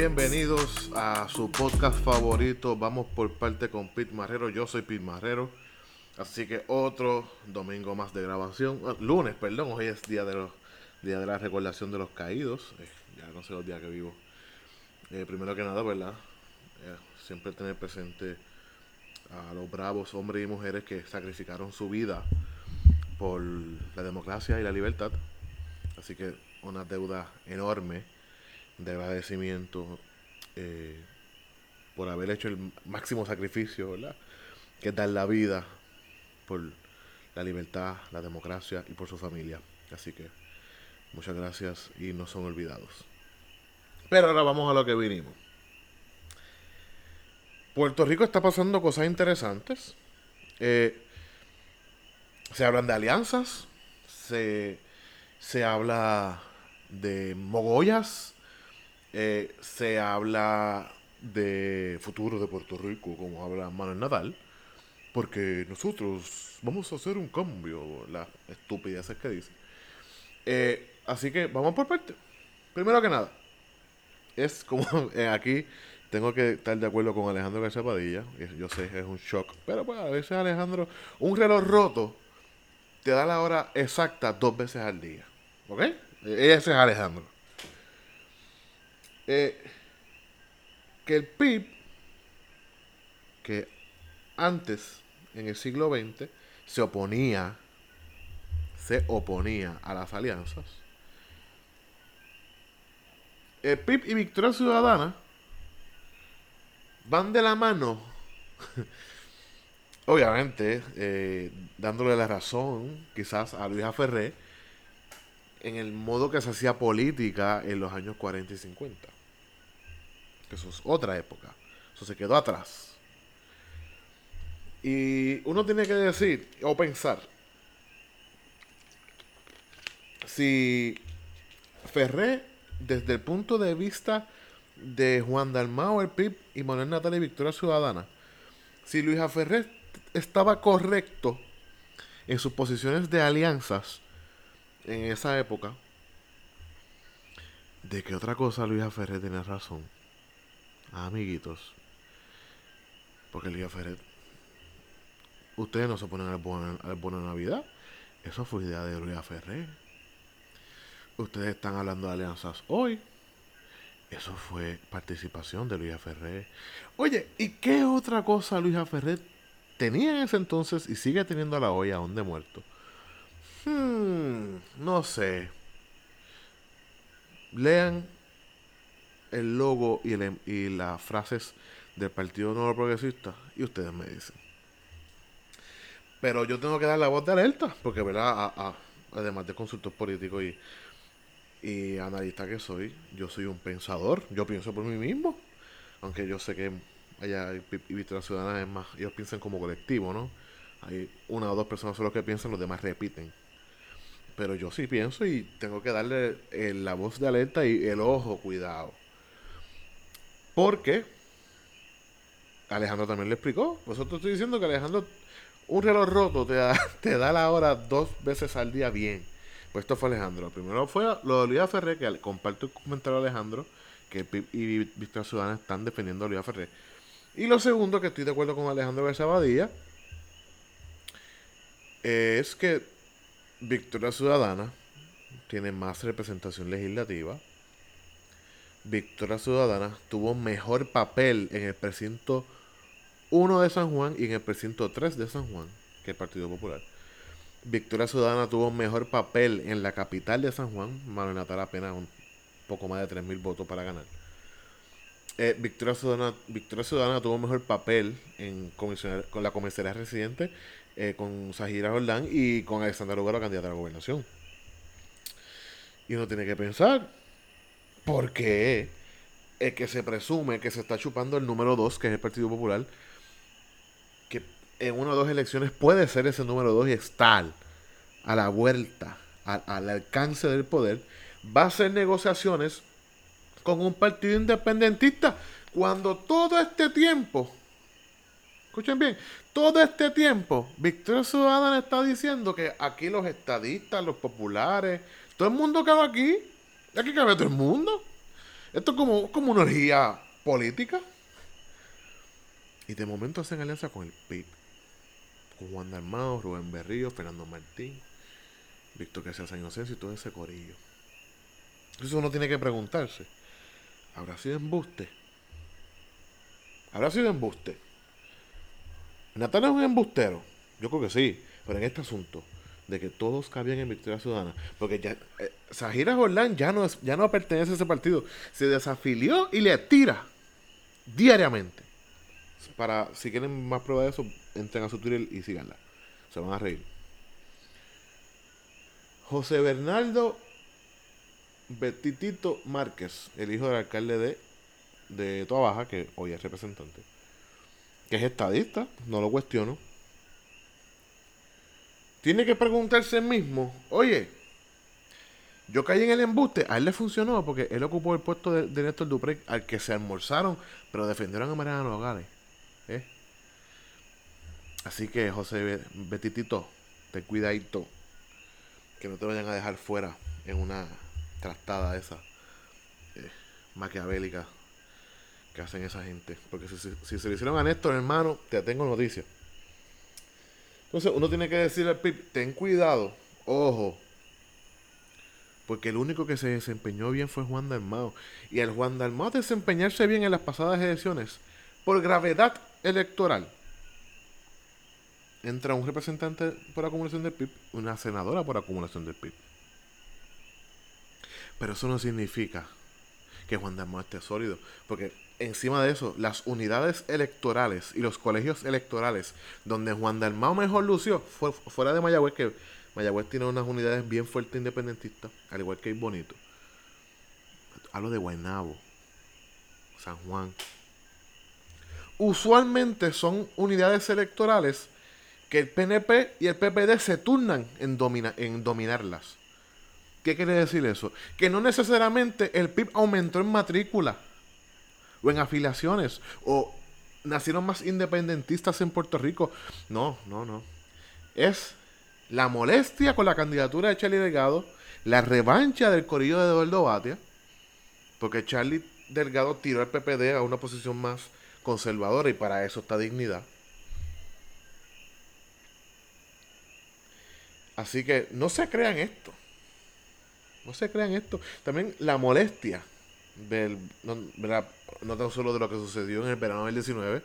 Bienvenidos a su podcast favorito. Vamos por parte con Pete Marrero. Yo soy Pete Marrero. Así que otro domingo más de grabación. Ah, lunes, perdón. Hoy es día de los día de la recordación de los caídos. Eh, ya no sé los días que vivo. Eh, primero que nada, ¿verdad? Eh, siempre tener presente a los bravos hombres y mujeres que sacrificaron su vida por la democracia y la libertad. Así que una deuda enorme de agradecimiento eh, por haber hecho el máximo sacrificio, ¿verdad? Que es dar la vida por la libertad, la democracia y por su familia. Así que muchas gracias y no son olvidados. Pero ahora vamos a lo que vinimos. Puerto Rico está pasando cosas interesantes. Eh, se hablan de alianzas, se, se habla de mogollas, eh, se habla de futuro de Puerto Rico, como habla Manuel Nadal, porque nosotros vamos a hacer un cambio, la estupidez que dice. Eh, así que vamos por parte. Primero que nada, es como eh, aquí tengo que estar de acuerdo con Alejandro García Padilla. Yo sé, es un shock. Pero pues a veces Alejandro, un reloj roto te da la hora exacta dos veces al día. ¿Ok? Ese es Alejandro. Eh, que el PIB, que antes, en el siglo XX, se oponía, se oponía a las alianzas. El PIB y Victoria Ciudadana van de la mano, obviamente, eh, dándole la razón quizás a Luisa Ferré en el modo que se hacía política en los años 40 y 50 eso es otra época. Eso se quedó atrás. Y uno tiene que decir o pensar si Ferré, desde el punto de vista de Juan Dalmao, el PIB y Manuel Natal y Victoria Ciudadana, si Luisa Ferré estaba correcto en sus posiciones de alianzas en esa época, ¿de qué otra cosa Luisa Ferré tiene razón? Amiguitos. Porque el día ustedes no se ponen al bono, al bono Navidad. Eso fue idea de Luis Ferrer. Ustedes están hablando de alianzas hoy. Eso fue participación de Luis Ferrer. Oye, ¿y qué otra cosa Luis Ferrer tenía en ese entonces y sigue teniendo a la olla aún de muerto? Hmm, no sé. Lean el logo y, el, y las frases del Partido Nuevo Progresista y ustedes me dicen. Pero yo tengo que dar la voz de alerta, porque, ¿verdad? además de consultor político y, y analista que soy, yo soy un pensador, yo pienso por mí mismo, aunque yo sé que allá y Victoria Ciudadana es más, ellos piensan como colectivo, ¿no? Hay una o dos personas solo que piensan, los demás repiten. Pero yo sí pienso y tengo que darle eh, la voz de alerta y el ojo, cuidado. Porque Alejandro también le explicó. Vosotros estoy diciendo que Alejandro, un reloj roto te da, te da la hora dos veces al día bien. Pues esto fue Alejandro. Primero fue lo de Olivia Ferré, que comparto el comentario de Alejandro, que y Victoria Ciudadana están defendiendo a Olivia Ferré. Y lo segundo, que estoy de acuerdo con Alejandro Bersabadía, es que Victoria Ciudadana tiene más representación legislativa Victoria Ciudadana tuvo mejor papel en el precinto 1 de San Juan y en el precinto 3 de San Juan que el Partido Popular. Victoria Ciudadana tuvo mejor papel en la capital de San Juan. Manuel Natal apenas un poco más de 3.000 votos para ganar. Eh, Victoria, Ciudadana, Victoria Ciudadana tuvo mejor papel en con la comisaría residente, eh, con Sajira Jordán y con Alexandra Lugaro, candidata a la gobernación. Y uno tiene que pensar, porque es que se presume que se está chupando el número 2, que es el Partido Popular, que en una o dos elecciones puede ser ese número 2 y estar a la vuelta, al alcance del poder, va a hacer negociaciones con un partido independentista. Cuando todo este tiempo, escuchen bien, todo este tiempo, Victoria Ciudadana está diciendo que aquí los estadistas, los populares, todo el mundo cabe aquí Aquí cabe todo el mundo. Esto es como, como una orgía política. Y de momento hacen alianza con el PIB. Con Juan Dalmao, Rubén Berrío, Fernando Martín, Víctor García San Inocencio y todo ese corillo. Entonces uno tiene que preguntarse, ¿habrá sido embuste? ¿Habrá sido embuste? ¿Natal es un embustero? Yo creo que sí, pero en este asunto, de que todos cabían en Victoria Ciudadana. Porque ya eh, Sajira Jordán ya no, ya no pertenece a ese partido. Se desafilió y le tira diariamente. Para, si quieren más pruebas de eso, entren a su Twitter y síganla. Se van a reír. José Bernardo Betitito Márquez, el hijo del alcalde de, de Toa Baja, que hoy es representante, que es estadista, no lo cuestiono tiene que preguntarse el mismo, oye, yo caí en el embuste, a él le funcionó porque él ocupó el puesto de, Néstor Dupré al que se almorzaron, pero defendieron a Mariana Nogales. ¿eh? Así que, José Betitito, ten cuidadito, que no te vayan a dejar fuera en una trastada esa eh, maquiavélica que hacen esa gente. Porque si, si se lo hicieron a Néstor, hermano, te tengo noticias. Entonces uno tiene que decirle al PIB, ten cuidado, ojo, porque el único que se desempeñó bien fue Juan Dalmao. Y al Juan Dalmao desempeñarse bien en las pasadas elecciones, por gravedad electoral, entra un representante por acumulación del PIB, una senadora por acumulación del PIB. Pero eso no significa que Juan Dalmao esté sólido, porque encima de eso, las unidades electorales y los colegios electorales donde Juan Dalmao mejor lució, fuera de Mayagüez, que Mayagüez tiene unas unidades bien fuertes independentistas, al igual que Bonito. Hablo de Guaynabo, San Juan. Usualmente son unidades electorales que el PNP y el PPD se turnan en, en dominarlas. ¿Qué quiere decir eso? Que no necesariamente el PIB aumentó en matrícula o en afiliaciones, o nacieron más independentistas en Puerto Rico. No, no, no. Es la molestia con la candidatura de Charlie Delgado, la revancha del corillo de Eduardo Batia, porque Charlie Delgado tiró al PPD a una posición más conservadora y para eso está dignidad. Así que no se crean esto. No se crean esto. También la molestia del, no, tan solo de lo que sucedió en el verano del 19,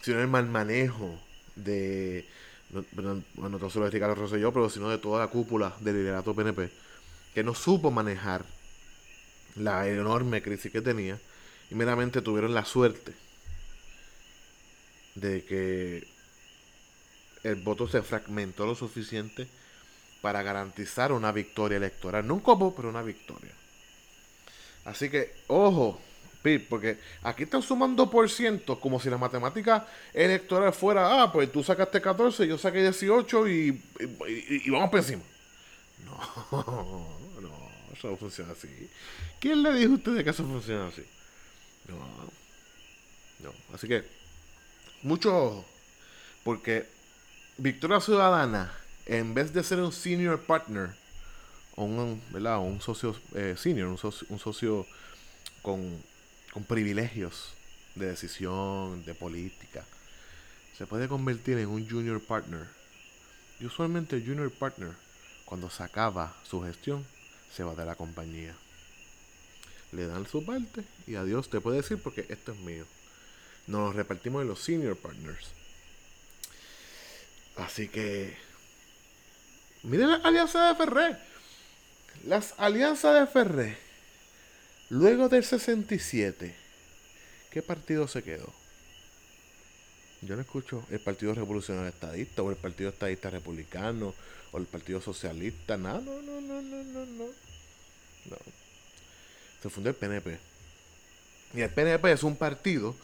sino el mal manejo de, no, no tan solo de Ricardo Rosselló, pero sino de toda la cúpula del liderato PNP, que no supo manejar la enorme crisis que tenía y meramente tuvieron la suerte de que el voto se fragmentó lo suficiente para garantizar una victoria electoral. No un copo, pero una victoria. Así que, ojo, Pip, porque aquí están sumando por ciento como si la matemática electoral fuera, ah, pues tú sacaste 14, yo saqué 18 y, y, vamos por encima. No, no, eso no funciona así. ¿Quién le dijo a ustedes que eso funciona así? No, no. Así que, mucho, porque Victoria Ciudadana, en vez de ser un senior partner, un, ¿verdad? un socio eh, senior, un socio, un socio con con privilegios de decisión, de política, se puede convertir en un junior partner. Y usualmente el junior partner, cuando se acaba su gestión, se va de la compañía. Le dan su parte y adiós, te puede decir porque esto es mío. Nos repartimos en los senior partners. Así que... Miren la alianza de Ferré. Las alianzas de Ferré Luego del 67, ¿qué partido se quedó? Yo no escucho el Partido Revolucionario Estadista o el Partido Estadista Republicano o el Partido Socialista. No, no, no, no, no, no, no. no. Se fundó el PNP. Y el PNP es un partido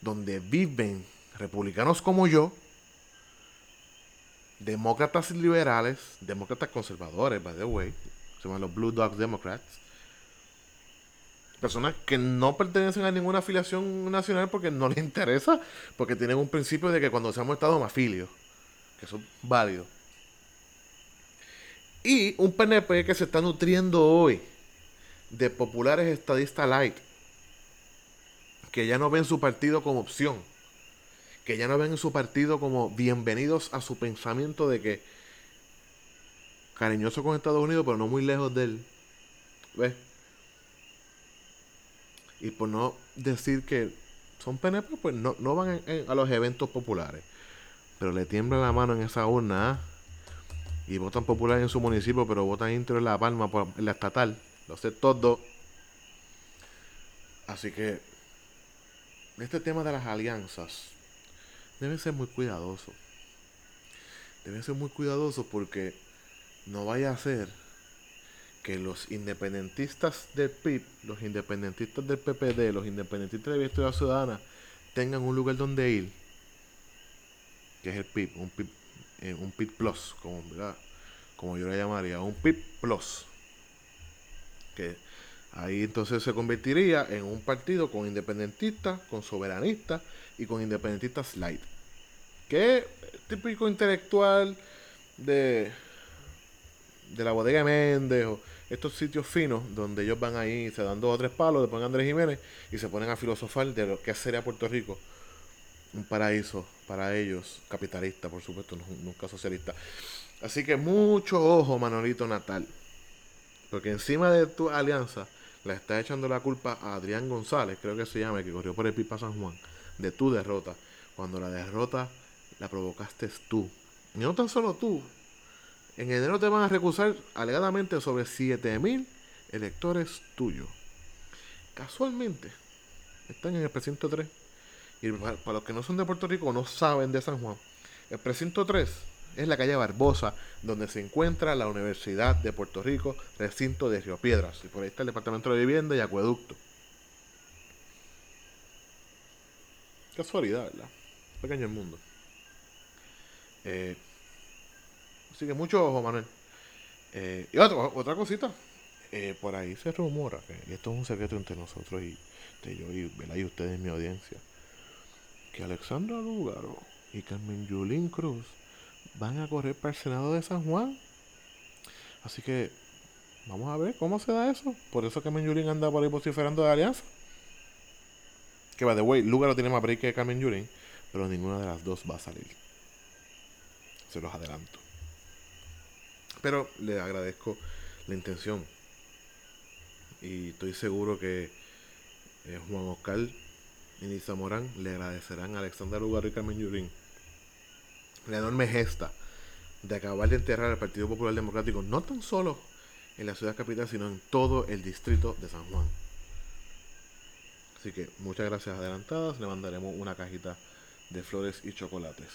donde viven republicanos como yo, demócratas liberales, demócratas conservadores, by the way, se llaman los Blue Dog Democrats, personas que no pertenecen a ninguna afiliación nacional porque no les interesa, porque tienen un principio de que cuando seamos Estado me afilio, que eso es válido. Y un PNP que se está nutriendo hoy de populares estadistas light, que ya no ven su partido como opción, que ya no ven su partido como bienvenidos a su pensamiento de que cariñoso con Estados Unidos, pero no muy lejos de él. ¿Ves? Y por no decir que son PNP, pues no, no van a los eventos populares. Pero le tiembla la mano en esa urna ¿ah? y votan popular en su municipio, pero votan intro en La Palma, en la estatal. Lo sé todo. Así que este tema de las alianzas debe ser muy cuidadoso. Debe ser muy cuidadoso porque no vaya a ser que los independentistas del PIB, los independentistas del PPD, los independentistas de Victoria Ciudadana tengan un lugar donde ir, que es el PIB, un PIB, eh, un PIB Plus, como, como yo le llamaría, un PIB Plus. Que ahí entonces se convertiría en un partido con independentistas, con soberanistas y con independentistas light. Que típico intelectual de, de la bodega Méndez o estos sitios finos donde ellos van ahí, se dan dos o tres palos, ponen Andrés Jiménez y se ponen a filosofar de lo que sería Puerto Rico. Un paraíso para ellos, capitalista, por supuesto, nunca socialista. Así que mucho ojo, Manolito Natal. Porque encima de tu alianza le está echando la culpa a Adrián González, creo que se llama, que corrió por el Pipa San Juan, de tu derrota. Cuando la derrota la provocaste tú. Y no tan solo tú, en enero te van a recusar alegadamente sobre 7000 electores tuyos. Casualmente, están en el precinto 3. Y para, los que no son de Puerto Rico no saben de San Juan, el precinto 3 es la calle Barbosa, donde se encuentra la Universidad de Puerto Rico, recinto de Río Piedras. Y por ahí está el Departamento de Vivienda y Acueducto. Casualidad, ¿verdad? Pequeño el mundo. Eh, Así que mucho ojo, Manuel. Eh, y otra, cosita. Eh, por ahí se rumora, que, y esto es un secreto entre nosotros y de yo y, y ustedes, mi audiencia, que Alexandra Lúgaro y Carmen Yulín Cruz van a correr para el Senado de San Juan. Así que vamos a ver cómo se da eso. Por eso Carmen Yulín anda por ahí vociferando de alianza. Que va de way, Lúgaro tiene más break que Carmen Yulín, pero ninguna de las dos va a salir. Se los adelanto. Pero le agradezco la intención. Y estoy seguro que eh, Juan Oscar y Nisa Morán le agradecerán a Alexander Lugar y Carmen Yurín la enorme gesta de acabar de enterrar al Partido Popular Democrático, no tan solo en la ciudad capital, sino en todo el distrito de San Juan. Así que muchas gracias adelantadas. Le mandaremos una cajita de flores y chocolates.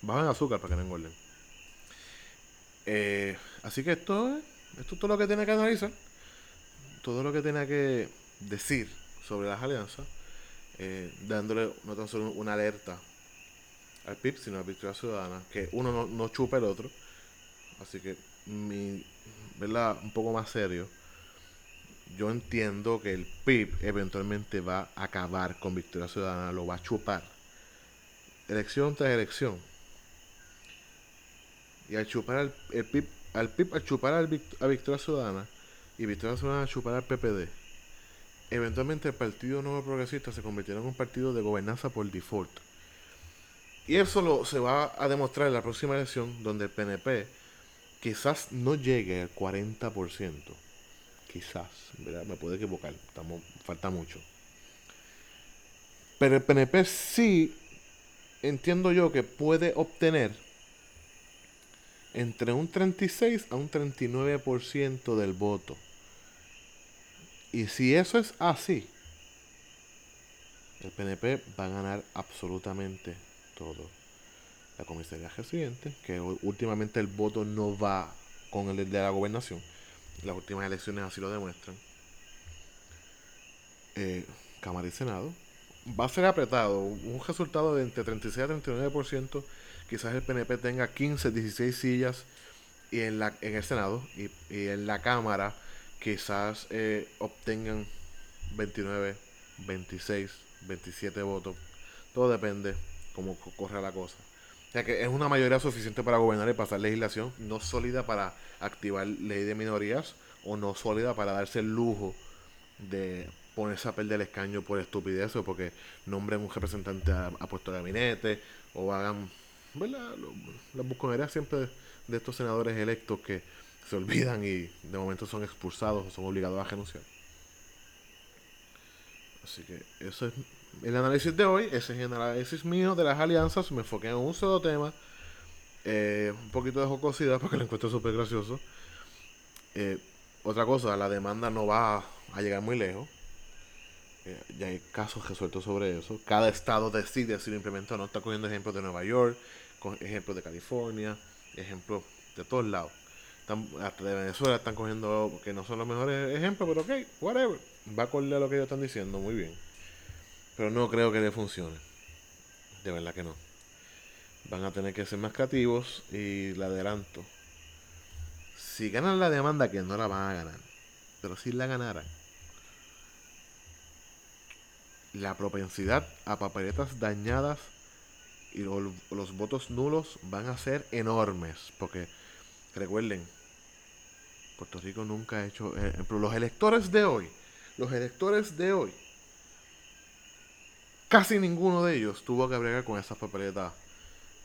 Bajan azúcar para que no engorden. Eh, así que esto, esto es todo lo que tiene que analizar, todo lo que tiene que decir sobre las alianzas, eh, dándole no tan solo una alerta al PIB, sino a Victoria Ciudadana, que uno no, no chupa el otro. Así que, mi, ¿verdad? Un poco más serio. Yo entiendo que el PIB eventualmente va a acabar con Victoria Ciudadana, lo va a chupar. Elección tras elección y al chupar al, el PIB, al PIB, al chupar a Victoria Ciudadana y Victoria Ciudadana al chupar al PPD, eventualmente el Partido Nuevo Progresista se convirtió en un partido de gobernanza por default. Y eso lo, se va a demostrar en la próxima elección, donde el PNP quizás no llegue al 40%. Quizás, me puedo equivocar, falta mucho. Pero el PNP sí entiendo yo que puede obtener entre un 36 a un 39% del voto. Y si eso es así, el PNP va a ganar absolutamente todo. La comisaría residente, que últimamente el voto no va con el de la gobernación, las últimas elecciones así lo demuestran. Eh, Cámara y Senado. Va a ser apretado, un resultado de entre 36 a 39% quizás el PNP tenga 15, 16 sillas y en, la, en el Senado y, en la Cámara quizás eh, obtengan 29, 26, 27 votos. Todo depende cómo corre la cosa. O sea que es una mayoría suficiente para gobernar y pasar legislación, no sólida para activar ley de minorías o no sólida para darse el lujo de ponerse a perder el escaño por estupidez o porque nombren un representante a, puesto de gabinete o hagan, ¿verdad? La busconería siempre de estos senadores electos que se olvidan y de momento son expulsados o son obligados a renunciar. Así que eso es el análisis de hoy. Es el análisis mío de las alianzas. Me enfoqué en un solo tema. Eh, un poquito de jocosidad porque lo encuentro súper gracioso. Eh, otra cosa, la demanda no va a llegar muy lejos. Eh, ya hay casos resueltos sobre eso. Cada estado decide si lo implementa o no. Está cogiendo ejemplos de Nueva York, con ejemplos de California, ejemplos de todos lados. hasta de Venezuela están cogiendo que no son los mejores ejemplos, pero ok, whatever. Va a acorde a lo que ellos están diciendo, muy bien. Pero no creo que le funcione. De verdad que no. Van a tener que ser más creativos y la adelanto. Si ganan la demanda, que no la van a ganar, pero si la ganaran, la propensidad a papeletas dañadas y los votos nulos van a ser enormes. Porque recuerden, Puerto Rico nunca ha hecho... Eh, los electores de hoy, los electores de hoy, casi ninguno de ellos tuvo que bregar con esas papeletas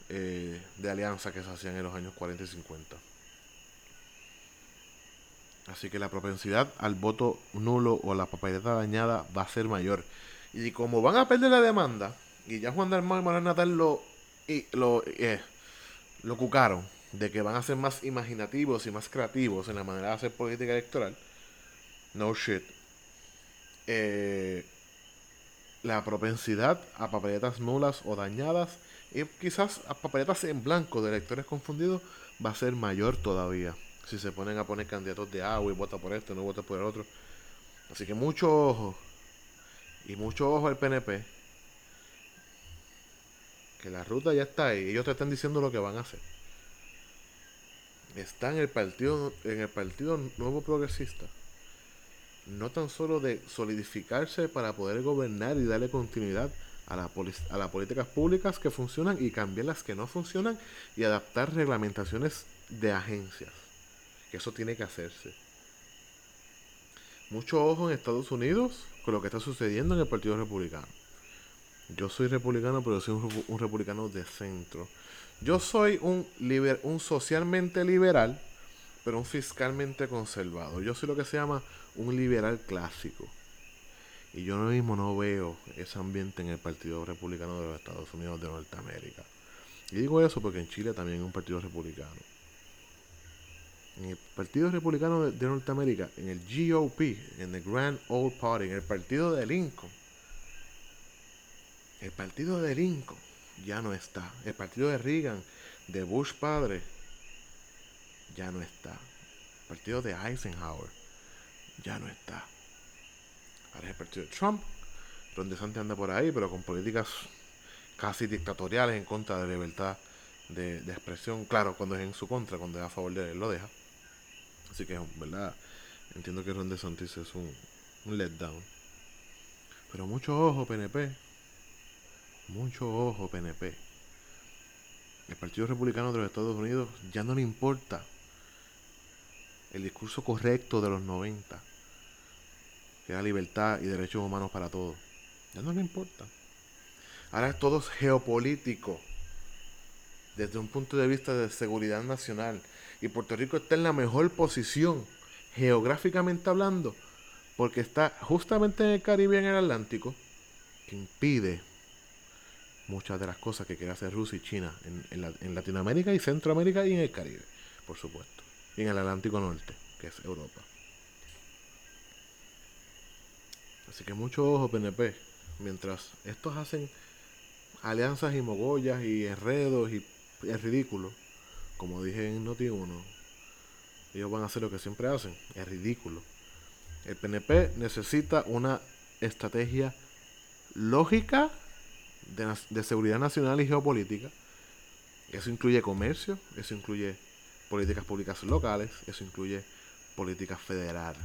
eh, de alianza que se hacían en los años 40 y 50. Así que la propensidad al voto nulo o la papeleta dañada va a ser mayor. Y como van a perder la demanda, y ya Juan Dalmau y Manuel Natal lo, y, lo, eh, lo cucaron, de que van a ser más imaginativos y más creativos en la manera de hacer política electoral, no shit. Eh, la propensidad a papeletas nulas o dañadas y quizás a papeletas en blanco de electores confundidos va a ser mayor todavía. Si se ponen a poner candidatos de agua y vota por esto, no vota por el otro. Así que mucho ojo y mucho ojo al PNP. Que la ruta ya está ahí. Ellos te están diciendo lo que van a hacer. Está en el partido, en el partido nuevo progresista. No tan solo de solidificarse para poder gobernar y darle continuidad a, la a las políticas públicas que funcionan y cambiar las que no funcionan y adaptar reglamentaciones de agencias. Que eso tiene que hacerse. Mucho ojo en Estados Unidos con lo que está sucediendo en el Partido Republicano. Yo soy republicano, pero soy un, republicano de centro. Yo soy un, un socialmente liberal, pero un fiscalmente conservador. Yo soy lo que se llama un liberal clásico. Y yo mismo no veo ese ambiente en el Partido Republicano de los Estados Unidos de Norteamérica. Y digo eso porque en Chile también hay un partido republicano en el Partido Republicano de, Norteamérica, en el GOP, en el Grand Old Party, en el partido de Lincoln, el partido de Lincoln ya no está. El partido de Reagan, de Bush padre, ya no está. El partido de Eisenhower ya no está. Ahora es el partido de Trump, donde Santi anda por ahí, pero con políticas casi dictatoriales en contra de libertad de, de, expresión. Claro, cuando es en su contra, cuando es a favor de él, lo deja. Así que, ¿verdad? Entiendo que Ron DeSantis es un, un letdown. Pero mucho ojo, PNP. Mucho ojo, PNP. El Partido Republicano de los Estados Unidos ya no le importa el discurso correcto de los 90, que era libertad y derechos humanos para todos. Ya no le importa. Ahora es todo geopolítico, desde un punto de vista de seguridad nacional, y Puerto Rico está en la mejor posición, geográficamente hablando, porque está justamente en el Caribe, en el Atlántico, que impide muchas de las cosas que quiere hacer Rusia y China en, Latinoamérica y Centroamérica y en el Caribe, por supuesto. Y en el Atlántico Norte, que es Europa. Así que mucho ojo, PNP. Mientras estos hacen alianzas y mogollas y enredos y es ridículo como dije en Noti1, ellos van a hacer lo que siempre hacen, es ridículo. El PNP necesita una estrategia lógica de, seguridad nacional y geopolítica. Eso incluye comercio, eso incluye políticas públicas locales, eso incluye política federal.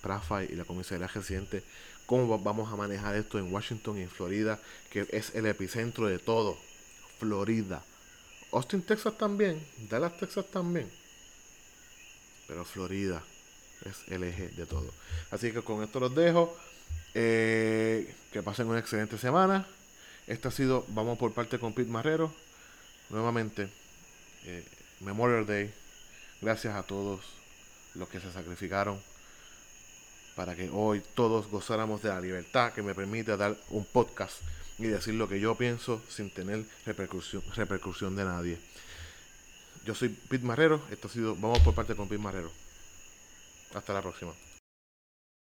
Prafa y la comisaría residente, cómo vamos a manejar esto en Washington y en Florida, que es el epicentro de todo. Florida. Austin, Texas también, Dallas, Texas también. Pero Florida es el eje de todo. Así que con esto los dejo. Eh, que pasen una excelente semana. Este ha sido Vamos por parte con Pete Marrero. Nuevamente, eh, Memorial Day. Gracias a todos los que se sacrificaron para que hoy todos gozáramos de la libertad que me permite dar un podcast y decir lo que yo pienso sin tener repercusión, repercusión de nadie. Yo soy Pete Marrero, esto ha sido Vamos por parte con Pete Marrero. Hasta la próxima.